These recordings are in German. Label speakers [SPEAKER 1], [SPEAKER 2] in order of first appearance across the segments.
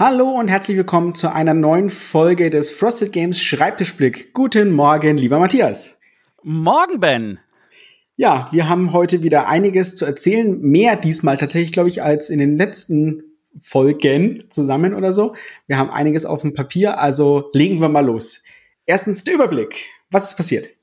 [SPEAKER 1] Hallo und herzlich willkommen zu einer neuen Folge des Frosted Games Schreibtischblick. Guten Morgen, lieber Matthias.
[SPEAKER 2] Morgen, Ben.
[SPEAKER 1] Ja, wir haben heute wieder einiges zu erzählen. Mehr diesmal tatsächlich, glaube ich, als in den letzten Folgen zusammen oder so. Wir haben einiges auf dem Papier, also legen wir mal los. Erstens der Überblick. Was ist passiert?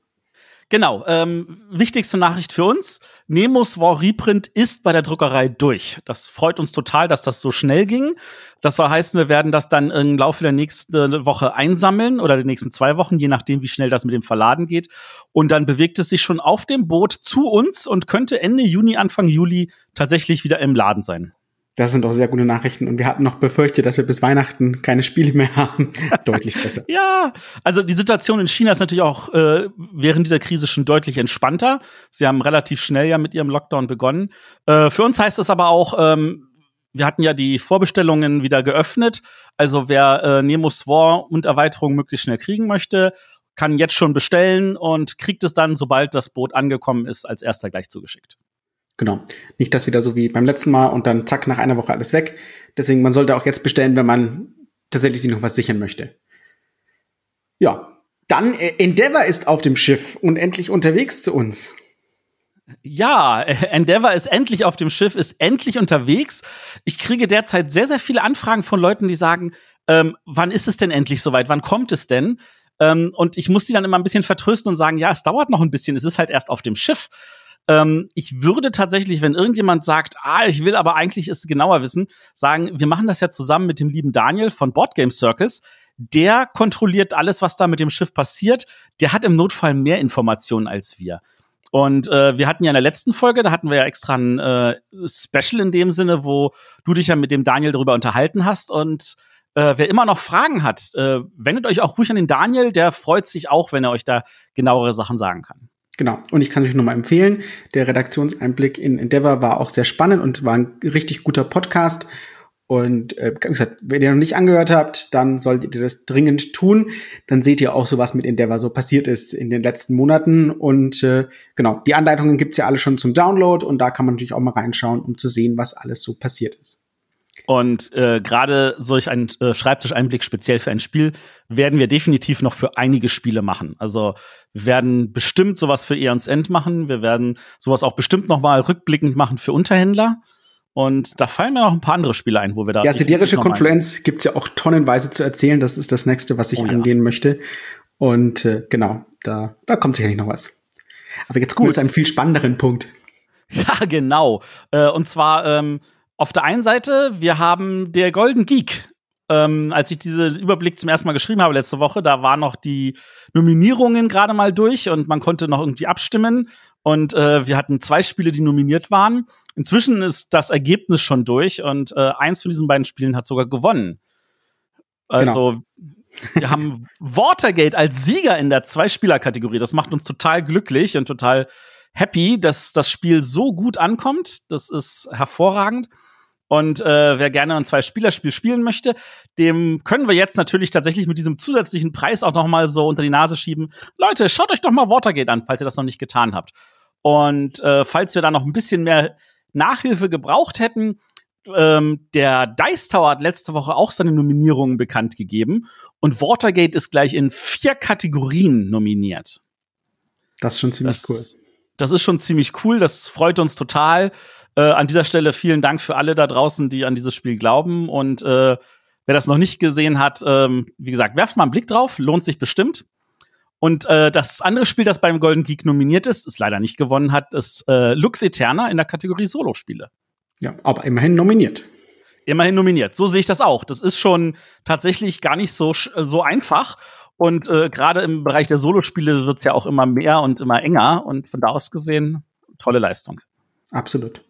[SPEAKER 2] Genau, ähm, wichtigste Nachricht für uns. Nemos War Reprint ist bei der Druckerei durch. Das freut uns total, dass das so schnell ging. Das soll heißen, wir werden das dann im Laufe der nächsten Woche einsammeln oder der nächsten zwei Wochen, je nachdem, wie schnell das mit dem Verladen geht. Und dann bewegt es sich schon auf dem Boot zu uns und könnte Ende Juni, Anfang Juli tatsächlich wieder im Laden sein.
[SPEAKER 1] Das sind doch sehr gute Nachrichten. Und wir hatten noch befürchtet, dass wir bis Weihnachten keine Spiele mehr haben. deutlich besser.
[SPEAKER 2] ja, also die Situation in China ist natürlich auch äh, während dieser Krise schon deutlich entspannter. Sie haben relativ schnell ja mit ihrem Lockdown begonnen. Äh, für uns heißt es aber auch, ähm, wir hatten ja die Vorbestellungen wieder geöffnet. Also wer äh, Nemos War und Erweiterung möglichst schnell kriegen möchte, kann jetzt schon bestellen und kriegt es dann, sobald das Boot angekommen ist, als erster gleich zugeschickt.
[SPEAKER 1] Genau. Nicht das wieder so wie beim letzten Mal und dann zack, nach einer Woche alles weg. Deswegen, man sollte auch jetzt bestellen, wenn man tatsächlich sich noch was sichern möchte. Ja. Dann, äh, Endeavor ist auf dem Schiff und endlich unterwegs zu uns.
[SPEAKER 2] Ja, Endeavor ist endlich auf dem Schiff, ist endlich unterwegs. Ich kriege derzeit sehr, sehr viele Anfragen von Leuten, die sagen, ähm, wann ist es denn endlich soweit? Wann kommt es denn? Ähm, und ich muss die dann immer ein bisschen vertrösten und sagen, ja, es dauert noch ein bisschen, es ist halt erst auf dem Schiff. Ähm, ich würde tatsächlich, wenn irgendjemand sagt, ah, ich will aber eigentlich es genauer wissen, sagen, wir machen das ja zusammen mit dem lieben Daniel von Board Game Circus. Der kontrolliert alles, was da mit dem Schiff passiert. Der hat im Notfall mehr Informationen als wir. Und äh, wir hatten ja in der letzten Folge, da hatten wir ja extra ein äh, Special in dem Sinne, wo du dich ja mit dem Daniel darüber unterhalten hast. Und äh, wer immer noch Fragen hat, äh, wendet euch auch ruhig an den Daniel. Der freut sich auch, wenn er euch da genauere Sachen sagen kann.
[SPEAKER 1] Genau. Und ich kann euch nur mal empfehlen, der Redaktionseinblick in Endeavor war auch sehr spannend und war ein richtig guter Podcast. Und äh, wie gesagt, wenn ihr noch nicht angehört habt, dann solltet ihr das dringend tun. Dann seht ihr auch so, was mit Endeavor so passiert ist in den letzten Monaten. Und äh, genau, die Anleitungen gibt's ja alle schon zum Download und da kann man natürlich auch mal reinschauen, um zu sehen, was alles so passiert ist.
[SPEAKER 2] Und äh, gerade solch ein äh, Schreibtischeinblick speziell für ein Spiel werden wir definitiv noch für einige Spiele machen. Also wir werden bestimmt sowas für Eons End machen. Wir werden sowas auch bestimmt noch mal rückblickend machen für Unterhändler. Und da fallen mir noch ein paar andere Spiele ein, wo wir da.
[SPEAKER 1] Ja, siderische Konfluenz gibt's ja auch tonnenweise zu erzählen. Das ist das nächste, was ich oh, ja. angehen möchte. Und äh, genau, da, da kommt sicherlich noch was. Aber jetzt kommen wir zu einem viel spannenderen Punkt.
[SPEAKER 2] Ja, genau. Äh, und zwar ähm, auf der einen Seite, wir haben der Golden Geek. Ähm, als ich diesen Überblick zum ersten Mal geschrieben habe letzte Woche, da waren noch die Nominierungen gerade mal durch und man konnte noch irgendwie abstimmen. Und äh, wir hatten zwei Spiele, die nominiert waren. Inzwischen ist das Ergebnis schon durch und äh, eins von diesen beiden Spielen hat sogar gewonnen. Also genau. wir haben Watergate als Sieger in der Zwei-Spieler-Kategorie. Das macht uns total glücklich und total happy, dass das Spiel so gut ankommt. Das ist hervorragend. Und äh, wer gerne ein Zwei-Spieler-Spiel spielen möchte, dem können wir jetzt natürlich tatsächlich mit diesem zusätzlichen Preis auch noch mal so unter die Nase schieben. Leute, schaut euch doch mal Watergate an, falls ihr das noch nicht getan habt. Und äh, falls wir da noch ein bisschen mehr Nachhilfe gebraucht hätten, ähm, der Dice Tower hat letzte Woche auch seine Nominierungen bekannt gegeben und Watergate ist gleich in vier Kategorien nominiert.
[SPEAKER 1] Das ist schon ziemlich das, cool
[SPEAKER 2] das ist schon ziemlich cool. Das freut uns total. Äh, an dieser Stelle vielen Dank für alle da draußen, die an dieses Spiel glauben. Und äh, wer das noch nicht gesehen hat, ähm, wie gesagt, werft mal einen Blick drauf, lohnt sich bestimmt. Und äh, das andere Spiel, das beim Golden Geek nominiert ist, es leider nicht gewonnen hat, ist äh, Lux Eterna in der Kategorie Solo-Spiele.
[SPEAKER 1] Ja, aber immerhin nominiert.
[SPEAKER 2] Immerhin nominiert. So sehe ich das auch. Das ist schon tatsächlich gar nicht so, so einfach. Und äh, gerade im Bereich der Solospiele wird's ja auch immer mehr und immer enger. Und von da aus gesehen, tolle Leistung.
[SPEAKER 1] Absolut.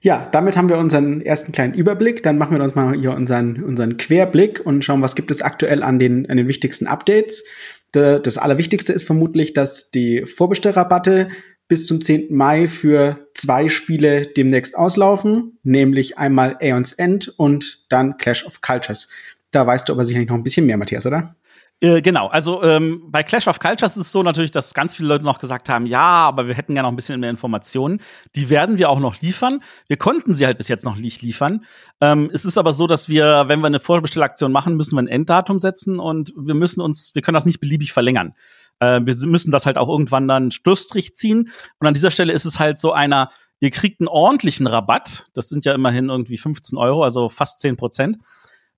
[SPEAKER 1] Ja, damit haben wir unseren ersten kleinen Überblick. Dann machen wir uns mal hier unseren, unseren Querblick und schauen, was gibt es aktuell an den, an den wichtigsten Updates. Das Allerwichtigste ist vermutlich, dass die Vorbestellrabatte bis zum 10. Mai für zwei Spiele demnächst auslaufen, nämlich einmal Aeons End und dann Clash of Cultures. Da weißt du aber sicherlich noch ein bisschen mehr, Matthias, oder?
[SPEAKER 2] Äh, genau, also ähm, bei Clash of Cultures ist es so natürlich, dass ganz viele Leute noch gesagt haben, ja, aber wir hätten ja noch ein bisschen mehr Informationen. Die werden wir auch noch liefern. Wir konnten sie halt bis jetzt noch nicht liefern. Ähm, es ist aber so, dass wir, wenn wir eine Vorbestellaktion machen, müssen wir ein Enddatum setzen und wir müssen uns, wir können das nicht beliebig verlängern. Äh, wir müssen das halt auch irgendwann dann Schlussstrich ziehen. Und an dieser Stelle ist es halt so einer, ihr kriegt einen ordentlichen Rabatt. Das sind ja immerhin irgendwie 15 Euro, also fast 10 Prozent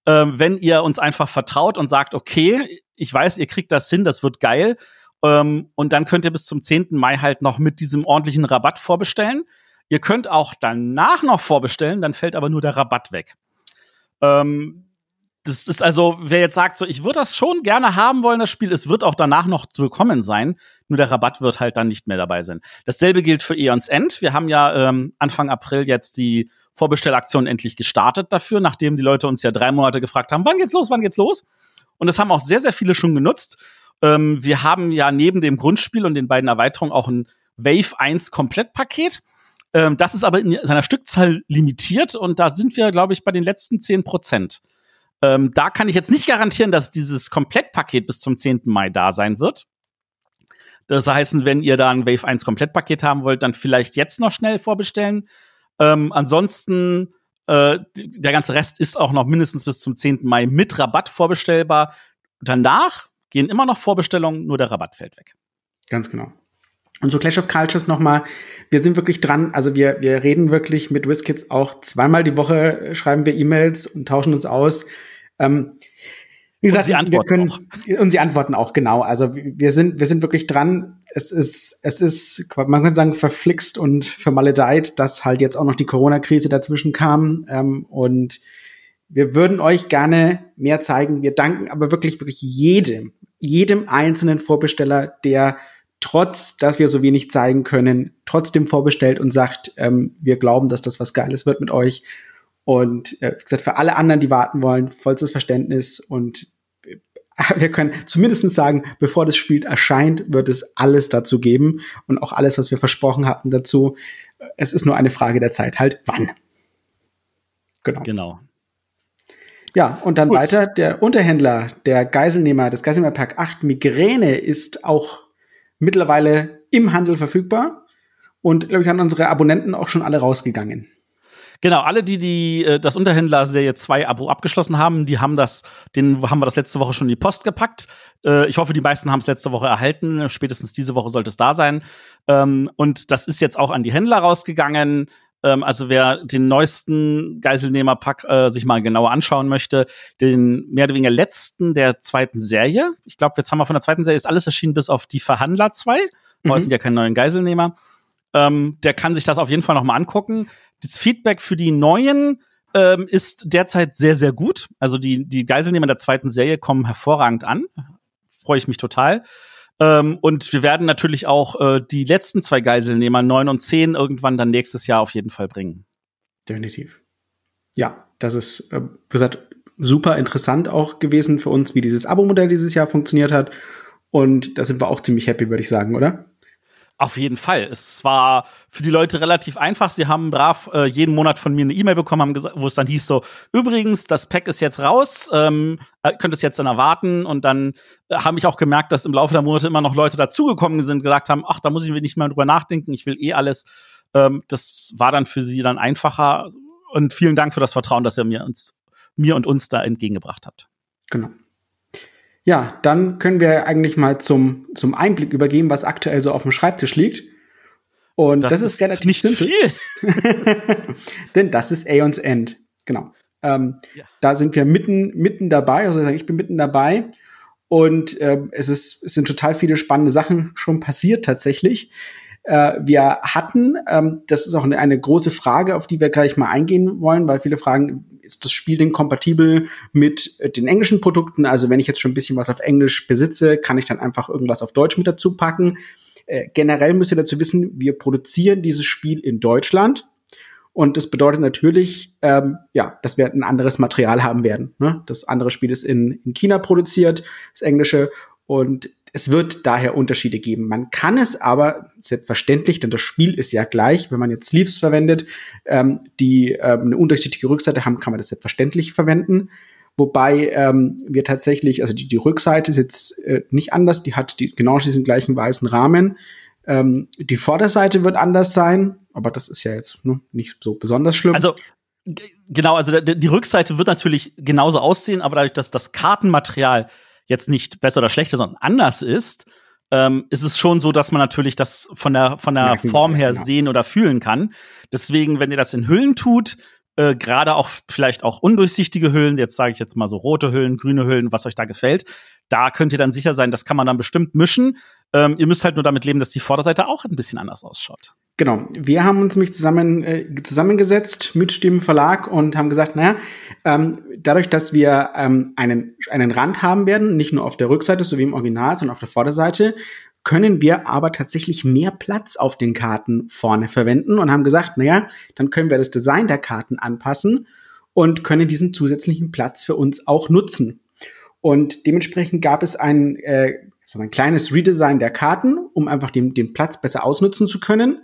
[SPEAKER 2] ähm, wenn ihr uns einfach vertraut und sagt, okay, ich weiß, ihr kriegt das hin, das wird geil. Ähm, und dann könnt ihr bis zum 10. Mai halt noch mit diesem ordentlichen Rabatt vorbestellen. Ihr könnt auch danach noch vorbestellen, dann fällt aber nur der Rabatt weg. Ähm, das ist also, wer jetzt sagt, so, ich würde das schon gerne haben wollen, das Spiel, es wird auch danach noch zu bekommen sein, nur der Rabatt wird halt dann nicht mehr dabei sein. Dasselbe gilt für Eons End. Wir haben ja ähm, Anfang April jetzt die Vorbestellaktion endlich gestartet dafür, nachdem die Leute uns ja drei Monate gefragt haben, wann geht's los, wann geht's los? Und das haben auch sehr, sehr viele schon genutzt. Ähm, wir haben ja neben dem Grundspiel und den beiden Erweiterungen auch ein Wave 1 Komplettpaket. Ähm, das ist aber in seiner Stückzahl limitiert und da sind wir, glaube ich, bei den letzten 10 Prozent. Ähm, da kann ich jetzt nicht garantieren, dass dieses Komplettpaket bis zum 10. Mai da sein wird. Das heißt, wenn ihr da ein Wave 1 Komplettpaket haben wollt, dann vielleicht jetzt noch schnell vorbestellen. Ähm, ansonsten, äh, der ganze Rest ist auch noch mindestens bis zum 10. Mai mit Rabatt vorbestellbar. Danach gehen immer noch Vorbestellungen, nur der Rabatt fällt weg.
[SPEAKER 1] Ganz genau. Und so Clash of Cultures nochmal, wir sind wirklich dran, also wir, wir reden wirklich mit WizKids auch zweimal die Woche, schreiben wir E-Mails und tauschen uns aus. Ähm, wie gesagt, und sie wir können, auch. und sie antworten auch, genau. Also wir sind, wir sind wirklich dran. Es ist, es ist, man könnte sagen, verflixt und vermaledeit, dass halt jetzt auch noch die Corona-Krise dazwischen kam. Ähm, und wir würden euch gerne mehr zeigen. Wir danken aber wirklich, wirklich jedem, jedem einzelnen Vorbesteller, der trotz, dass wir so wenig zeigen können, trotzdem vorbestellt und sagt, ähm, wir glauben, dass das was Geiles wird mit euch. Und äh, wie gesagt, für alle anderen, die warten wollen, vollstes Verständnis und wir können zumindest sagen, bevor das Spiel erscheint, wird es alles dazu geben und auch alles, was wir versprochen hatten dazu. Es ist nur eine Frage der Zeit, halt wann.
[SPEAKER 2] Genau. Genau.
[SPEAKER 1] Ja, und dann Gut. weiter, der Unterhändler, der Geiselnehmer des Geiselnehmerpack 8 Migräne ist auch mittlerweile im Handel verfügbar und glaube ich, haben unsere Abonnenten auch schon alle rausgegangen.
[SPEAKER 2] Genau, alle, die, die äh, das Unterhändler-Serie 2 Abo abgeschlossen haben, die haben das, den haben wir das letzte Woche schon in die Post gepackt. Äh, ich hoffe, die meisten haben es letzte Woche erhalten. Spätestens diese Woche sollte es da sein. Ähm, und das ist jetzt auch an die Händler rausgegangen. Ähm, also wer den neuesten Geiselnehmerpack äh, sich mal genauer anschauen möchte, den mehr oder weniger letzten der zweiten Serie. Ich glaube, jetzt haben wir von der zweiten Serie ist alles erschienen bis auf die Verhandler 2. Mhm. Aber es sind ja keine neuen Geiselnehmer. Ähm, der kann sich das auf jeden Fall noch mal angucken. Das Feedback für die neuen ähm, ist derzeit sehr, sehr gut. Also die, die Geiselnehmer der zweiten Serie kommen hervorragend an. Freue ich mich total. Ähm, und wir werden natürlich auch äh, die letzten zwei Geiselnehmer, neun und zehn, irgendwann dann nächstes Jahr auf jeden Fall bringen.
[SPEAKER 1] Definitiv. Ja, das ist, äh, wie gesagt, super interessant auch gewesen für uns, wie dieses Abo-Modell dieses Jahr funktioniert hat. Und da sind wir auch ziemlich happy, würde ich sagen, oder?
[SPEAKER 2] Auf jeden Fall. Es war für die Leute relativ einfach. Sie haben brav äh, jeden Monat von mir eine E-Mail bekommen, haben gesagt, wo es dann hieß so, übrigens, das Pack ist jetzt raus, ähm, äh, könnt es jetzt dann erwarten. Und dann äh, habe ich auch gemerkt, dass im Laufe der Monate immer noch Leute dazugekommen sind, gesagt haben, ach, da muss ich mir nicht mehr drüber nachdenken, ich will eh alles. Ähm, das war dann für sie dann einfacher. Und vielen Dank für das Vertrauen, das ihr mir, uns, mir und uns da entgegengebracht habt.
[SPEAKER 1] Genau. Ja, dann können wir eigentlich mal zum, zum Einblick übergeben, was aktuell so auf dem Schreibtisch liegt. Und das, das ist, ist relativ nicht simpel. viel. Denn das ist Aeons End. Genau. Ähm, ja. Da sind wir mitten, mitten dabei. Also ich bin mitten dabei. Und ähm, es, ist, es sind total viele spannende Sachen schon passiert tatsächlich. Äh, wir hatten, ähm, das ist auch eine, eine große Frage, auf die wir gleich mal eingehen wollen, weil viele fragen, ist das Spiel denn kompatibel mit äh, den englischen Produkten? Also wenn ich jetzt schon ein bisschen was auf Englisch besitze, kann ich dann einfach irgendwas auf Deutsch mit dazu packen. Äh, generell müsst ihr dazu wissen, wir produzieren dieses Spiel in Deutschland. Und das bedeutet natürlich, ähm, ja, dass wir ein anderes Material haben werden. Ne? Das andere Spiel ist in, in China produziert, das englische. Und es wird daher Unterschiede geben. Man kann es aber selbstverständlich, denn das Spiel ist ja gleich, wenn man jetzt Sleeves verwendet, ähm, die ähm, eine unterschiedliche Rückseite haben, kann man das selbstverständlich verwenden. Wobei ähm, wir tatsächlich, also die, die Rückseite ist jetzt äh, nicht anders, die hat die, genau diesen gleichen weißen Rahmen. Ähm, die Vorderseite wird anders sein, aber das ist ja jetzt ne, nicht so besonders schlimm.
[SPEAKER 2] Also genau, also die Rückseite wird natürlich genauso aussehen, aber dadurch, dass das Kartenmaterial jetzt nicht besser oder schlechter, sondern anders ist, ähm, ist es schon so, dass man natürlich das von der von der Form her genau. sehen oder fühlen kann. Deswegen, wenn ihr das in Hüllen tut, äh, gerade auch vielleicht auch undurchsichtige Hüllen, jetzt sage ich jetzt mal so rote Hüllen, grüne Hüllen, was euch da gefällt, da könnt ihr dann sicher sein, das kann man dann bestimmt mischen. Ähm, ihr müsst halt nur damit leben, dass die Vorderseite auch ein bisschen anders ausschaut.
[SPEAKER 1] Genau. Wir haben uns nämlich zusammen, äh, zusammengesetzt mit dem Verlag und haben gesagt, naja, ähm, dadurch, dass wir ähm, einen, einen Rand haben werden, nicht nur auf der Rückseite, so wie im Original, sondern auf der Vorderseite, können wir aber tatsächlich mehr Platz auf den Karten vorne verwenden und haben gesagt, naja, dann können wir das Design der Karten anpassen und können diesen zusätzlichen Platz für uns auch nutzen. Und dementsprechend gab es ein, äh, so ein kleines Redesign der Karten, um einfach den, den Platz besser ausnutzen zu können.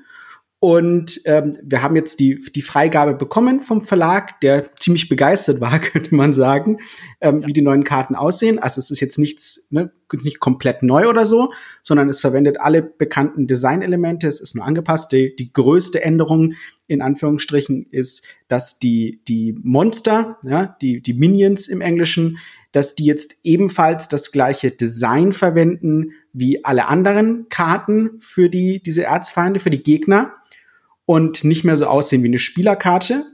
[SPEAKER 1] Und ähm, wir haben jetzt die, die Freigabe bekommen vom Verlag, der ziemlich begeistert war, könnte man sagen, ähm, ja. wie die neuen Karten aussehen. Also es ist jetzt nichts, ne, nicht komplett neu oder so, sondern es verwendet alle bekannten Designelemente. Es ist nur angepasst. Die, die größte Änderung in Anführungsstrichen ist, dass die, die Monster, ja, die, die Minions im Englischen, dass die jetzt ebenfalls das gleiche Design verwenden wie alle anderen Karten für die, diese Erzfeinde, für die Gegner und nicht mehr so aussehen wie eine Spielerkarte.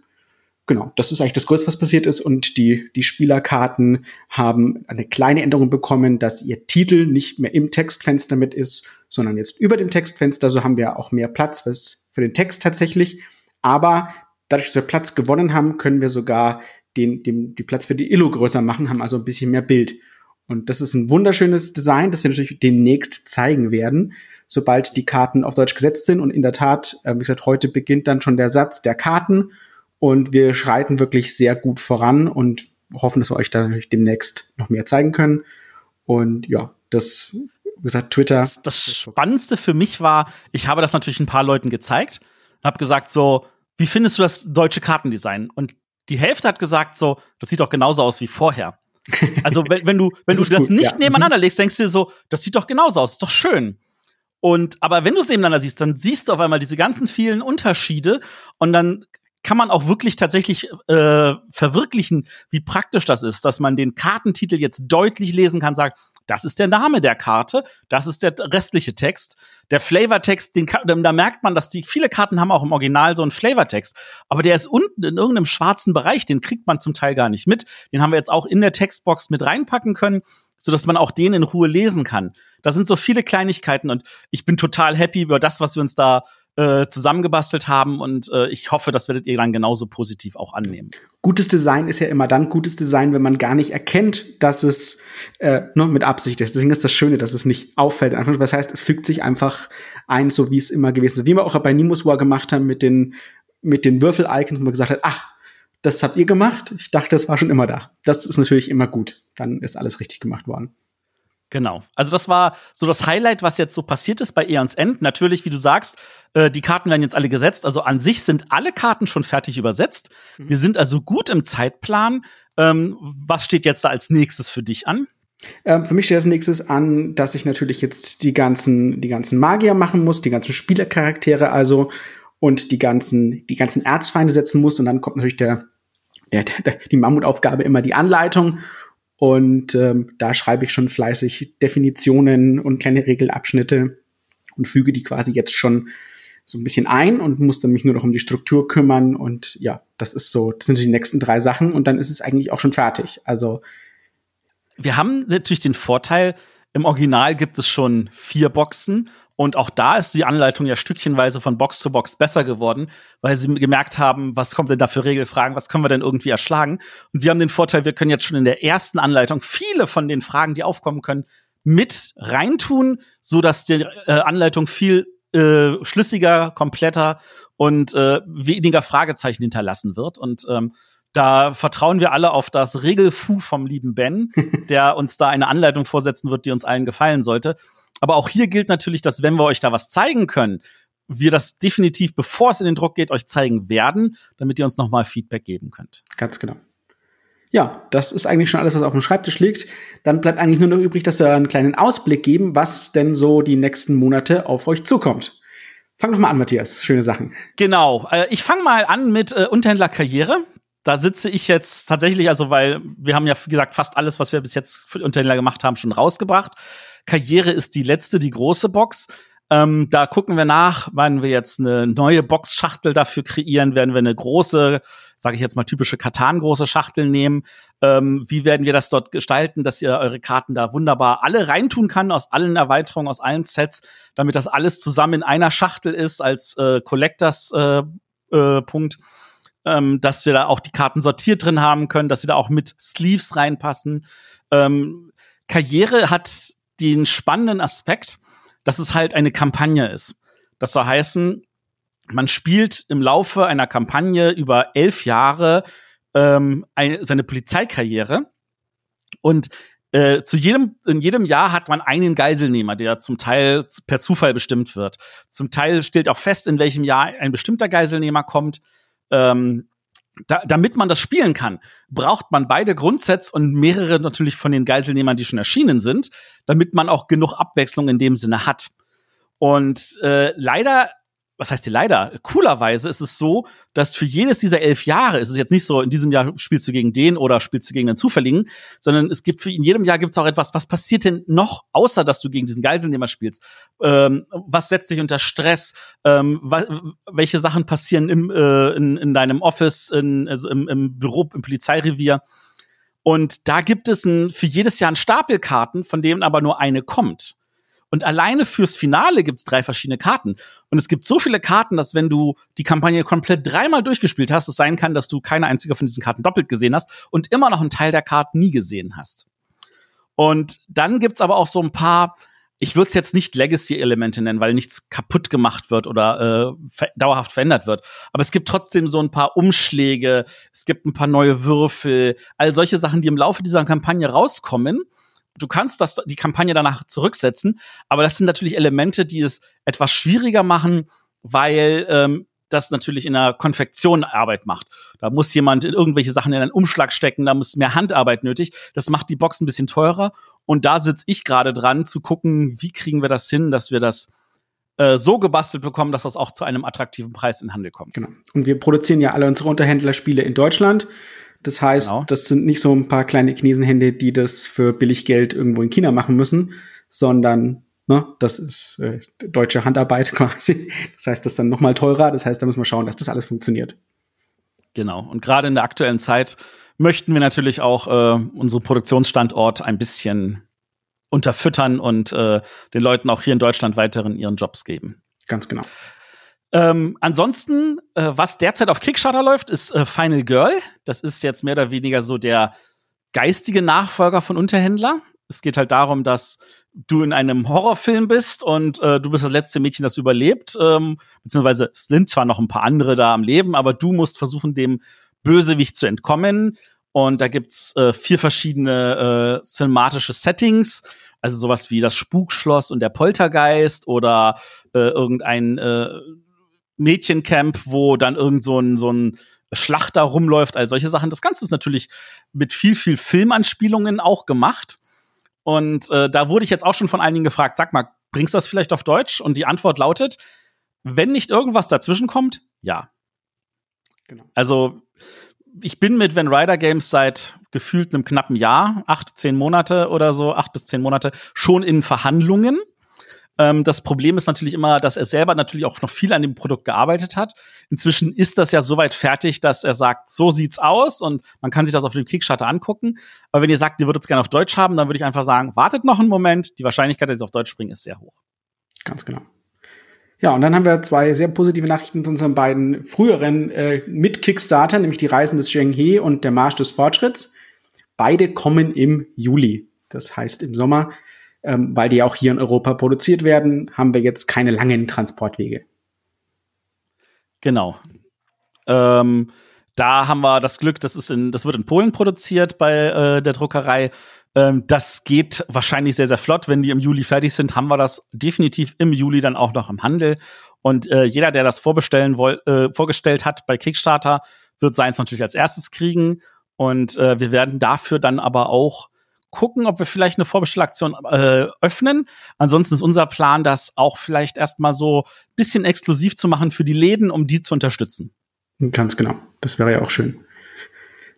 [SPEAKER 1] Genau, das ist eigentlich das Größte, was passiert ist. Und die, die Spielerkarten haben eine kleine Änderung bekommen, dass ihr Titel nicht mehr im Textfenster mit ist, sondern jetzt über dem Textfenster. So haben wir auch mehr Platz für den Text tatsächlich. Aber dadurch, dass wir Platz gewonnen haben, können wir sogar den, den, die Platz für die Illo größer machen, haben also ein bisschen mehr Bild. Und das ist ein wunderschönes Design, das wir natürlich demnächst zeigen werden, sobald die Karten auf Deutsch gesetzt sind. Und in der Tat, äh, wie gesagt, heute beginnt dann schon der Satz der Karten und wir schreiten wirklich sehr gut voran und hoffen, dass wir euch da natürlich demnächst noch mehr zeigen können. Und ja, das, wie gesagt, Twitter.
[SPEAKER 2] Das, das Spannendste für mich war, ich habe das natürlich ein paar Leuten gezeigt und habe gesagt so, wie findest du das deutsche Kartendesign? Und die Hälfte hat gesagt so, das sieht doch genauso aus wie vorher. Also wenn, wenn du, wenn das du das gut, nicht ja. nebeneinander legst, denkst du dir so, das sieht doch genauso aus, ist doch schön. Und aber wenn du es nebeneinander siehst, dann siehst du auf einmal diese ganzen vielen Unterschiede und dann kann man auch wirklich tatsächlich äh, verwirklichen, wie praktisch das ist, dass man den Kartentitel jetzt deutlich lesen kann, sagt, das ist der Name der Karte, das ist der restliche Text. Der Flavortext, den da merkt man, dass die viele Karten haben auch im Original so einen Flavortext, aber der ist unten in irgendeinem schwarzen Bereich, den kriegt man zum Teil gar nicht mit. Den haben wir jetzt auch in der Textbox mit reinpacken können, so dass man auch den in Ruhe lesen kann. Da sind so viele Kleinigkeiten und ich bin total happy über das, was wir uns da äh, zusammengebastelt haben und äh, ich hoffe, das werdet ihr dann genauso positiv auch annehmen.
[SPEAKER 1] Gutes Design ist ja immer dann gutes Design, wenn man gar nicht erkennt, dass es äh, nur mit Absicht ist. Deswegen ist das Schöne, dass es nicht auffällt. Das heißt, es fügt sich einfach ein, so wie es immer gewesen ist. Wie wir auch bei Nimus War gemacht haben mit den, mit den Würfel-Icons, wo man gesagt hat, ach, das habt ihr gemacht. Ich dachte, das war schon immer da. Das ist natürlich immer gut. Dann ist alles richtig gemacht worden.
[SPEAKER 2] Genau. Also das war so das Highlight, was jetzt so passiert ist bei Eons End. Natürlich, wie du sagst, äh, die Karten werden jetzt alle gesetzt. Also an sich sind alle Karten schon fertig übersetzt. Mhm. Wir sind also gut im Zeitplan. Ähm, was steht jetzt da als nächstes für dich an?
[SPEAKER 1] Ähm, für mich steht als nächstes an, dass ich natürlich jetzt die ganzen, die ganzen Magier machen muss, die ganzen Spielercharaktere also und die ganzen, die ganzen Erzfeinde setzen muss. Und dann kommt natürlich der, der, der die Mammutaufgabe immer die Anleitung. Und ähm, da schreibe ich schon fleißig Definitionen und kleine Regelabschnitte und füge die quasi jetzt schon so ein bisschen ein und muss dann mich nur noch um die Struktur kümmern. Und ja, das ist so, das sind die nächsten drei Sachen und dann ist es eigentlich auch schon fertig. Also
[SPEAKER 2] wir haben natürlich den Vorteil, im Original gibt es schon vier Boxen und auch da ist die Anleitung ja stückchenweise von Box zu Box besser geworden, weil sie gemerkt haben, was kommt denn da für Regelfragen, was können wir denn irgendwie erschlagen. Und wir haben den Vorteil, wir können jetzt schon in der ersten Anleitung viele von den Fragen, die aufkommen können, mit reintun, so dass die äh, Anleitung viel äh, schlüssiger, kompletter und äh, weniger Fragezeichen hinterlassen wird. Und ähm, da vertrauen wir alle auf das Regelfu vom lieben Ben, der uns da eine Anleitung vorsetzen wird, die uns allen gefallen sollte. Aber auch hier gilt natürlich, dass wenn wir euch da was zeigen können, wir das definitiv, bevor es in den Druck geht, euch zeigen werden, damit ihr uns nochmal Feedback geben könnt.
[SPEAKER 1] Ganz genau. Ja, das ist eigentlich schon alles, was auf dem Schreibtisch liegt. Dann bleibt eigentlich nur noch übrig, dass wir einen kleinen Ausblick geben, was denn so die nächsten Monate auf euch zukommt. Fang doch mal an, Matthias. Schöne Sachen.
[SPEAKER 2] Genau. Äh, ich fange mal an mit äh, Unterhändlerkarriere. Da sitze ich jetzt tatsächlich, also weil wir haben ja, wie gesagt, fast alles, was wir bis jetzt für Unterhändler gemacht haben, schon rausgebracht. Karriere ist die letzte, die große Box. Ähm, da gucken wir nach, werden wir jetzt eine neue Boxschachtel dafür kreieren, werden wir eine große, sage ich jetzt mal typische Katan große Schachtel nehmen. Ähm, wie werden wir das dort gestalten, dass ihr eure Karten da wunderbar alle reintun kann aus allen Erweiterungen, aus allen Sets, damit das alles zusammen in einer Schachtel ist als äh, Collectors äh, äh, Punkt. Ähm, dass wir da auch die Karten sortiert drin haben können, dass sie da auch mit Sleeves reinpassen. Ähm, Karriere hat den spannenden Aspekt, dass es halt eine Kampagne ist. Das soll heißen, man spielt im Laufe einer Kampagne über elf Jahre ähm, eine, seine Polizeikarriere und äh, zu jedem, in jedem Jahr hat man einen Geiselnehmer, der zum Teil per Zufall bestimmt wird. Zum Teil stellt auch fest, in welchem Jahr ein bestimmter Geiselnehmer kommt. Ähm, da, damit man das spielen kann, braucht man beide Grundsets und mehrere natürlich von den Geiselnehmern, die schon erschienen sind, damit man auch genug Abwechslung in dem Sinne hat. Und äh, leider was heißt die leider? Coolerweise ist es so, dass für jedes dieser elf Jahre ist es jetzt nicht so, in diesem Jahr spielst du gegen den oder spielst du gegen den Zufälligen, sondern es gibt für in jedem Jahr gibt es auch etwas, was passiert denn noch, außer dass du gegen diesen Geiselnehmer spielst? Ähm, was setzt dich unter Stress? Ähm, welche Sachen passieren im, äh, in, in deinem Office, in, also im, im Büro, im Polizeirevier? Und da gibt es ein, für jedes Jahr ein Stapelkarten, von denen aber nur eine kommt. Und alleine fürs Finale gibt's drei verschiedene Karten. Und es gibt so viele Karten, dass wenn du die Kampagne komplett dreimal durchgespielt hast, es sein kann, dass du keine einzige von diesen Karten doppelt gesehen hast und immer noch einen Teil der Karten nie gesehen hast. Und dann gibt's aber auch so ein paar, ich würde es jetzt nicht Legacy-Elemente nennen, weil nichts kaputt gemacht wird oder äh, ver dauerhaft verändert wird. Aber es gibt trotzdem so ein paar Umschläge, es gibt ein paar neue Würfel, all solche Sachen, die im Laufe dieser Kampagne rauskommen du kannst das, die Kampagne danach zurücksetzen, aber das sind natürlich Elemente, die es etwas schwieriger machen, weil ähm, das natürlich in der Konfektion Arbeit macht. Da muss jemand irgendwelche Sachen in einen Umschlag stecken, da muss mehr Handarbeit nötig. Das macht die Box ein bisschen teurer. Und da sitze ich gerade dran, zu gucken, wie kriegen wir das hin, dass wir das äh, so gebastelt bekommen, dass das auch zu einem attraktiven Preis in Handel kommt.
[SPEAKER 1] Genau. Und wir produzieren ja alle unsere Unterhändlerspiele in Deutschland. Das heißt, genau. das sind nicht so ein paar kleine Chinesenhände, die das für billig Geld irgendwo in China machen müssen, sondern ne, das ist äh, deutsche Handarbeit quasi. Das heißt, das ist dann noch mal teurer. Das heißt, da müssen wir schauen, dass das alles funktioniert.
[SPEAKER 2] Genau. Und gerade in der aktuellen Zeit möchten wir natürlich auch äh, unseren Produktionsstandort ein bisschen unterfüttern und äh, den Leuten auch hier in Deutschland weiteren ihren Jobs geben.
[SPEAKER 1] Ganz genau.
[SPEAKER 2] Ähm, ansonsten, äh, was derzeit auf Kickstarter läuft, ist äh, Final Girl. Das ist jetzt mehr oder weniger so der geistige Nachfolger von Unterhändler. Es geht halt darum, dass du in einem Horrorfilm bist und äh, du bist das letzte Mädchen, das überlebt. Ähm, beziehungsweise es sind zwar noch ein paar andere da am Leben, aber du musst versuchen, dem Bösewicht zu entkommen. Und da gibt's äh, vier verschiedene äh, cinematische Settings. Also sowas wie das Spukschloss und der Poltergeist oder äh, irgendein äh, Mädchencamp, wo dann irgend so ein, so ein Schlachter rumläuft, all solche Sachen. Das Ganze ist natürlich mit viel, viel Filmanspielungen auch gemacht. Und äh, da wurde ich jetzt auch schon von einigen gefragt, sag mal, bringst du das vielleicht auf Deutsch? Und die Antwort lautet, wenn nicht irgendwas dazwischen kommt, ja. Genau. Also ich bin mit Van Ryder Games seit gefühlt einem knappen Jahr, acht, zehn Monate oder so, acht bis zehn Monate, schon in Verhandlungen. Ähm, das Problem ist natürlich immer, dass er selber natürlich auch noch viel an dem Produkt gearbeitet hat. Inzwischen ist das ja soweit fertig, dass er sagt, so sieht's aus und man kann sich das auf dem Kickstarter angucken. Aber wenn ihr sagt, ihr würdet es gerne auf Deutsch haben, dann würde ich einfach sagen, wartet noch einen Moment. Die Wahrscheinlichkeit, dass sie auf Deutsch springen, ist sehr hoch.
[SPEAKER 1] Ganz genau. Ja, und dann haben wir zwei sehr positive Nachrichten zu unseren beiden früheren äh, mit Kickstarter, nämlich die Reisen des Zheng He und der Marsch des Fortschritts. Beide kommen im Juli. Das heißt im Sommer ähm, weil die auch hier in Europa produziert werden, haben wir jetzt keine langen Transportwege.
[SPEAKER 2] Genau. Ähm, da haben wir das Glück, das ist in, das wird in Polen produziert bei äh, der Druckerei. Ähm, das geht wahrscheinlich sehr, sehr flott. Wenn die im Juli fertig sind, haben wir das definitiv im Juli dann auch noch im Handel. Und äh, jeder, der das vorbestellen woll, äh, vorgestellt hat bei Kickstarter, wird seins natürlich als erstes kriegen. Und äh, wir werden dafür dann aber auch gucken, ob wir vielleicht eine Vorbestellaktion äh, öffnen. Ansonsten ist unser Plan, das auch vielleicht erstmal so bisschen exklusiv zu machen für die Läden, um die zu unterstützen.
[SPEAKER 1] Ganz genau. Das wäre ja auch schön.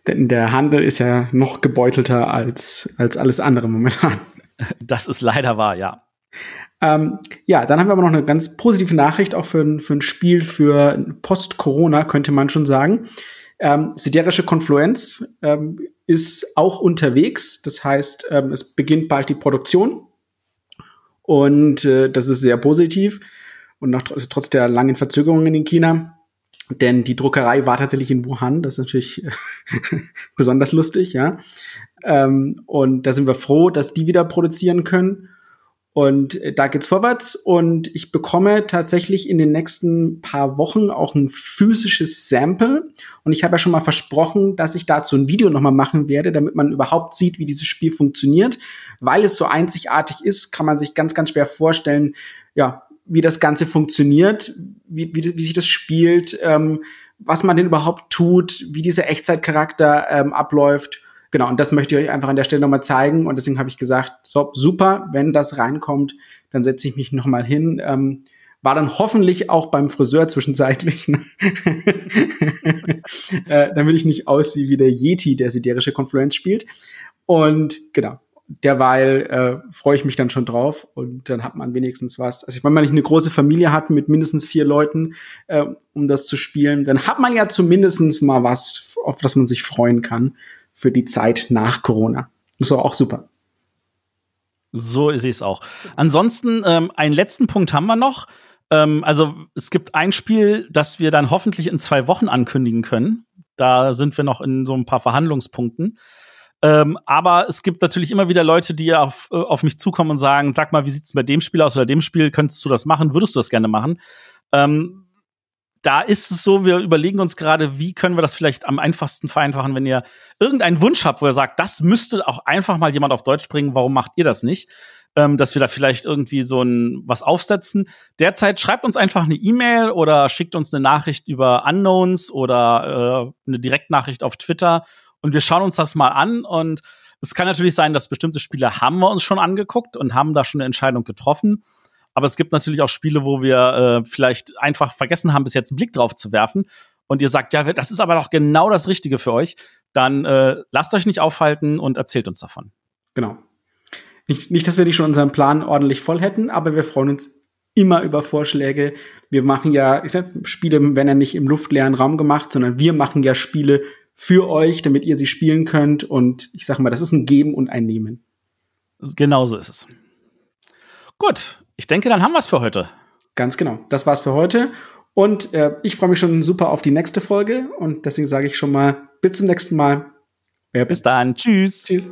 [SPEAKER 1] Denn der Handel ist ja noch gebeutelter als, als alles andere momentan.
[SPEAKER 2] Das ist leider wahr, ja.
[SPEAKER 1] Ähm, ja, dann haben wir aber noch eine ganz positive Nachricht, auch für, ein, für ein Spiel für Post-Corona, könnte man schon sagen. Ähm, Siderische Konfluenz ähm, ist auch unterwegs. Das heißt, ähm, es beginnt bald die Produktion. Und äh, das ist sehr positiv. Und nach, also trotz der langen Verzögerungen in China. Denn die Druckerei war tatsächlich in Wuhan. Das ist natürlich besonders lustig, ja. Ähm, und da sind wir froh, dass die wieder produzieren können. Und äh, da geht's vorwärts und ich bekomme tatsächlich in den nächsten paar Wochen auch ein physisches Sample. Und ich habe ja schon mal versprochen, dass ich dazu ein Video nochmal machen werde, damit man überhaupt sieht, wie dieses Spiel funktioniert. Weil es so einzigartig ist, kann man sich ganz, ganz schwer vorstellen, ja, wie das Ganze funktioniert, wie, wie, wie sich das spielt, ähm, was man denn überhaupt tut, wie dieser Echtzeitcharakter ähm, abläuft. Genau, und das möchte ich euch einfach an der Stelle nochmal zeigen. Und deswegen habe ich gesagt, so, super, wenn das reinkommt, dann setze ich mich nochmal hin. Ähm, war dann hoffentlich auch beim Friseur zwischenzeitlich, ne? äh, damit ich nicht aussehe wie der Yeti, der siderische Konfluenz spielt. Und genau, derweil äh, freue ich mich dann schon drauf und dann hat man wenigstens was. Also wenn man nicht eine große Familie hat mit mindestens vier Leuten, äh, um das zu spielen, dann hat man ja zumindestens mal was, auf das man sich freuen kann für die Zeit nach Corona. Das war auch super.
[SPEAKER 2] So ist es auch. Ansonsten, ähm, einen letzten Punkt haben wir noch. Ähm, also es gibt ein Spiel, das wir dann hoffentlich in zwei Wochen ankündigen können. Da sind wir noch in so ein paar Verhandlungspunkten. Ähm, aber es gibt natürlich immer wieder Leute, die auf, äh, auf mich zukommen und sagen, sag mal, wie sieht's bei dem Spiel aus oder dem Spiel? Könntest du das machen? Würdest du das gerne machen? Ähm, da ist es so, wir überlegen uns gerade, wie können wir das vielleicht am einfachsten vereinfachen, wenn ihr irgendeinen Wunsch habt, wo ihr sagt, das müsste auch einfach mal jemand auf Deutsch bringen, warum macht ihr das nicht? Ähm, dass wir da vielleicht irgendwie so ein was aufsetzen. Derzeit schreibt uns einfach eine E-Mail oder schickt uns eine Nachricht über Unknowns oder äh, eine Direktnachricht auf Twitter und wir schauen uns das mal an und es kann natürlich sein, dass bestimmte Spiele haben wir uns schon angeguckt und haben da schon eine Entscheidung getroffen. Aber es gibt natürlich auch Spiele, wo wir äh, vielleicht einfach vergessen haben, bis jetzt einen Blick drauf zu werfen. Und ihr sagt, ja, das ist aber doch genau das Richtige für euch. Dann äh, lasst euch nicht aufhalten und erzählt uns davon.
[SPEAKER 1] Genau. Nicht, nicht, dass wir die schon unseren Plan ordentlich voll hätten, aber wir freuen uns immer über Vorschläge. Wir machen ja, ich sag, Spiele werden ja nicht im luftleeren Raum gemacht, sondern wir machen ja Spiele für euch, damit ihr sie spielen könnt. Und ich sage mal, das ist ein Geben und ein Nehmen.
[SPEAKER 2] Genau so ist es. Gut, ich denke, dann haben wir es für heute.
[SPEAKER 1] Ganz genau. Das war's für heute. Und äh, ich freue mich schon super auf die nächste Folge. Und deswegen sage ich schon mal bis zum nächsten Mal.
[SPEAKER 2] Ja, bis dann. Tschüss. Tschüss.